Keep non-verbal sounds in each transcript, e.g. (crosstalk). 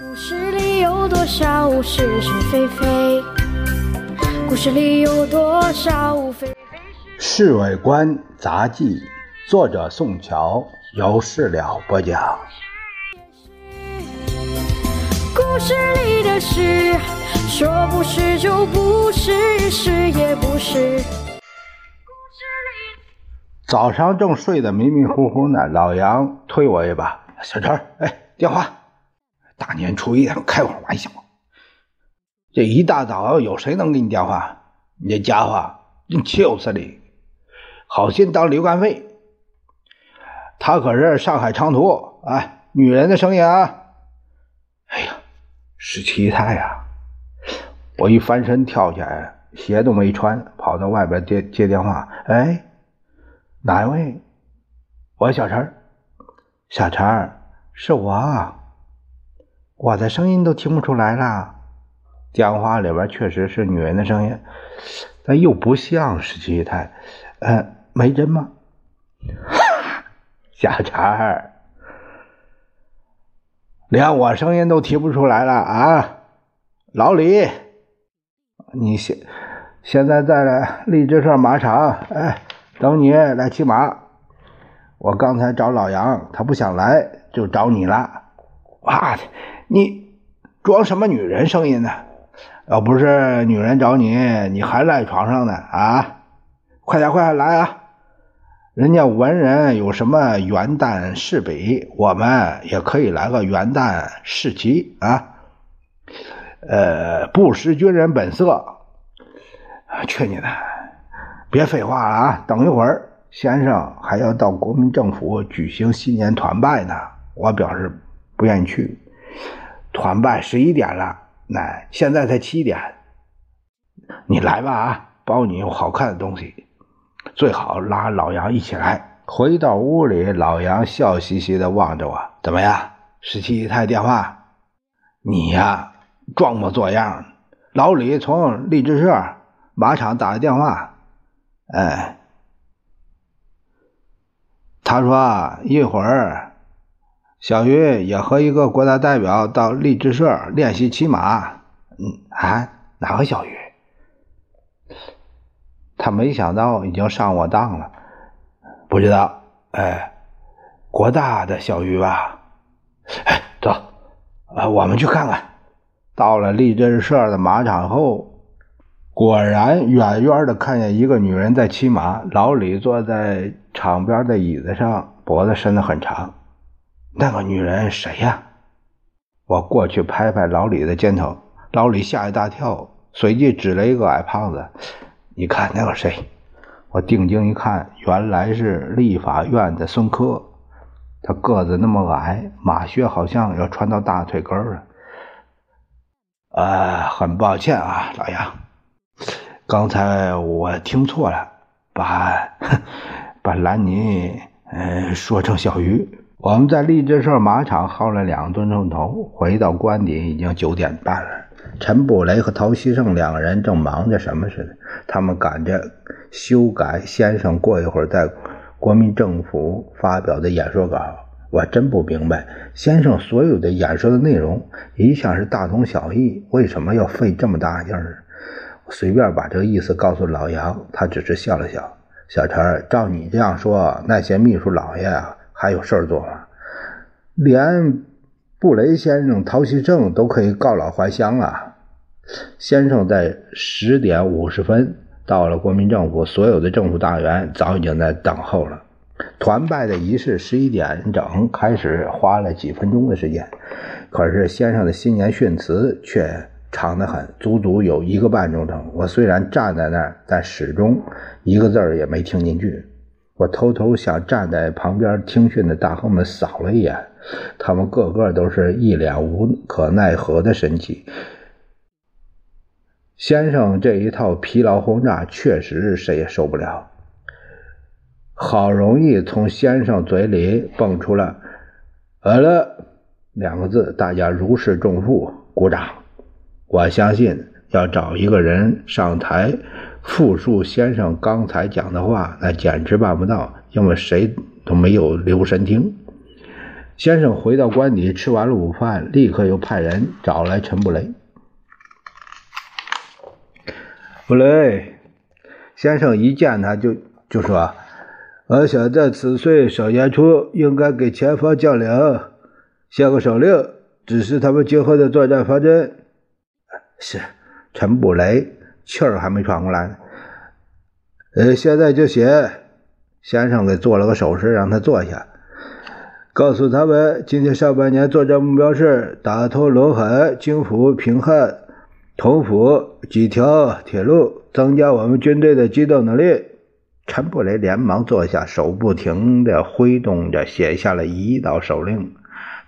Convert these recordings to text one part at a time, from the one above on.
故事里有多少是是非非？故事里有多少非非是《侍卫官杂记》，作者宋乔，由事了播讲。故事里的事，说不是就不是，是也不是。早上正睡得迷迷糊糊呢，老杨推我一把：“小陈，哎，电话。”大年初一他开会玩笑，这一大早有谁能给你电话？你这家伙真气死你！好心当驴肝肺，他可是上海长途哎，女人的声音啊！哎呀，十七太呀！我一翻身跳起来，鞋都没穿，跑到外边接接电话。哎，哪一位？我小陈，小陈是我。我的声音都听不出来了，电话里边确实是女人的声音，但又不像十七太。呃，没针吗？(laughs) 小陈儿，连我声音都提不出来了啊！老李，你现现在在荔枝社马场，哎，等你来骑马。我刚才找老杨，他不想来，就找你了。哇！你装什么女人声音呢？要不是女人找你，你还赖床上呢啊！快点，快点来啊！人家文人有什么元旦试比，我们也可以来个元旦试骑啊！呃，不失军人本色。去你的！别废话了啊！等一会儿，先生还要到国民政府举行新年团拜呢，我表示不愿意去。团拜十一点了，那现在才七点，你来吧啊！包你有好看的东西，最好拉老杨一起来。回到屋里，老杨笑嘻嘻的望着我：“怎么样？十七姨太电话？你呀，装模作样。老李从励志社马场打的电话，哎，他说一会儿。”小鱼也和一个国大代表到励志社练习骑马。嗯啊，哪个小鱼？他没想到已经上我当了，不知道。哎，国大的小鱼吧？哎，走，啊，我们去看看。到了励志社的马场后，果然远远的看见一个女人在骑马。老李坐在场边的椅子上，脖子伸得很长。那个女人谁呀？我过去拍拍老李的肩头，老李吓一大跳，随即指了一个矮胖子：“你看那个谁？”我定睛一看，原来是立法院的孙科。他个子那么矮，马靴好像要穿到大腿根了。啊，很抱歉啊，老杨，刚才我听错了，把 (laughs) 把兰妮嗯说成小鱼。我们在励志社马场耗了两顿钟头，回到官邸已经九点半了。陈布雷和陶希圣两个人正忙着什么似的，他们赶着修改先生过一会儿在国民政府发表的演说稿。我真不明白，先生所有的演说的内容一向是大同小异，为什么要费这么大劲儿？随便把这个意思告诉老杨，他只是笑了笑。小陈，照你这样说，那些秘书老爷啊。还有事儿做吗？连布雷先生、陶希圣都可以告老还乡啊！先生在十点五十分到了国民政府，所有的政府大员早已经在等候了。团拜的仪式十一点整开始，花了几分钟的时间。可是先生的新年训词却长得很，足足有一个半钟头。我虽然站在那儿，但始终一个字儿也没听进去。我偷偷向站在旁边听训的大亨们扫了一眼，他们个个都是一脸无可奈何的神情。先生这一套疲劳轰炸，确实谁也受不了。好容易从先生嘴里蹦出了“呃了”两个字，大家如释重负，鼓掌。我相信要找一个人上台。复述先生刚才讲的话，那简直办不到，因为谁都没有留神听。先生回到官邸，吃完了午饭，立刻又派人找来陈布雷。布雷先生一见他就就说：“我想在此岁首年处，应该给前方将领下个手令，指示他们今后的作战方针。”是陈布雷气儿还没喘过来呢。呃，现在就写。先生给做了个手势，让他坐下。告诉他们，今天上半年作战目标是打通陇海、京府、平汉、同府几条铁路，增加我们军队的机动能力。陈布雷连忙坐下，手不停地挥动着，写下了一道手令。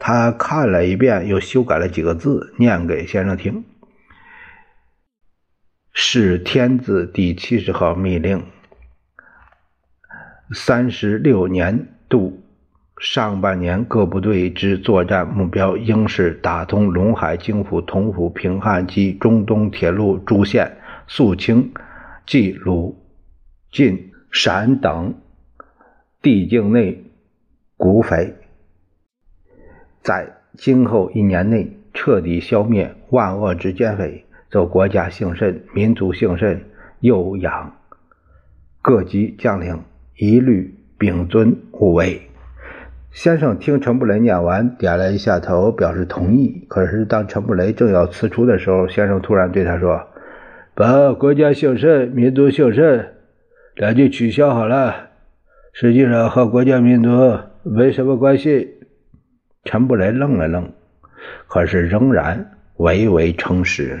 他看了一遍，又修改了几个字，念给先生听：“是天字第七十号密令，三十六年度。”上半年各部队之作战目标应是打通陇海、京府、同府、平汉及中东铁路诸线，肃清冀鲁晋陕等地境内古匪，在今后一年内彻底消灭万恶之奸匪，奏国家幸甚，民族幸甚，又养各级将领一律秉遵护卫。先生听陈布雷念完，点了一下头，表示同意。可是，当陈布雷正要辞出的时候，先生突然对他说：“把‘国家兴盛，民族兴盛’两句取消好了，实际上和国家民族没什么关系。”陈布雷愣了愣，可是仍然唯唯诚实。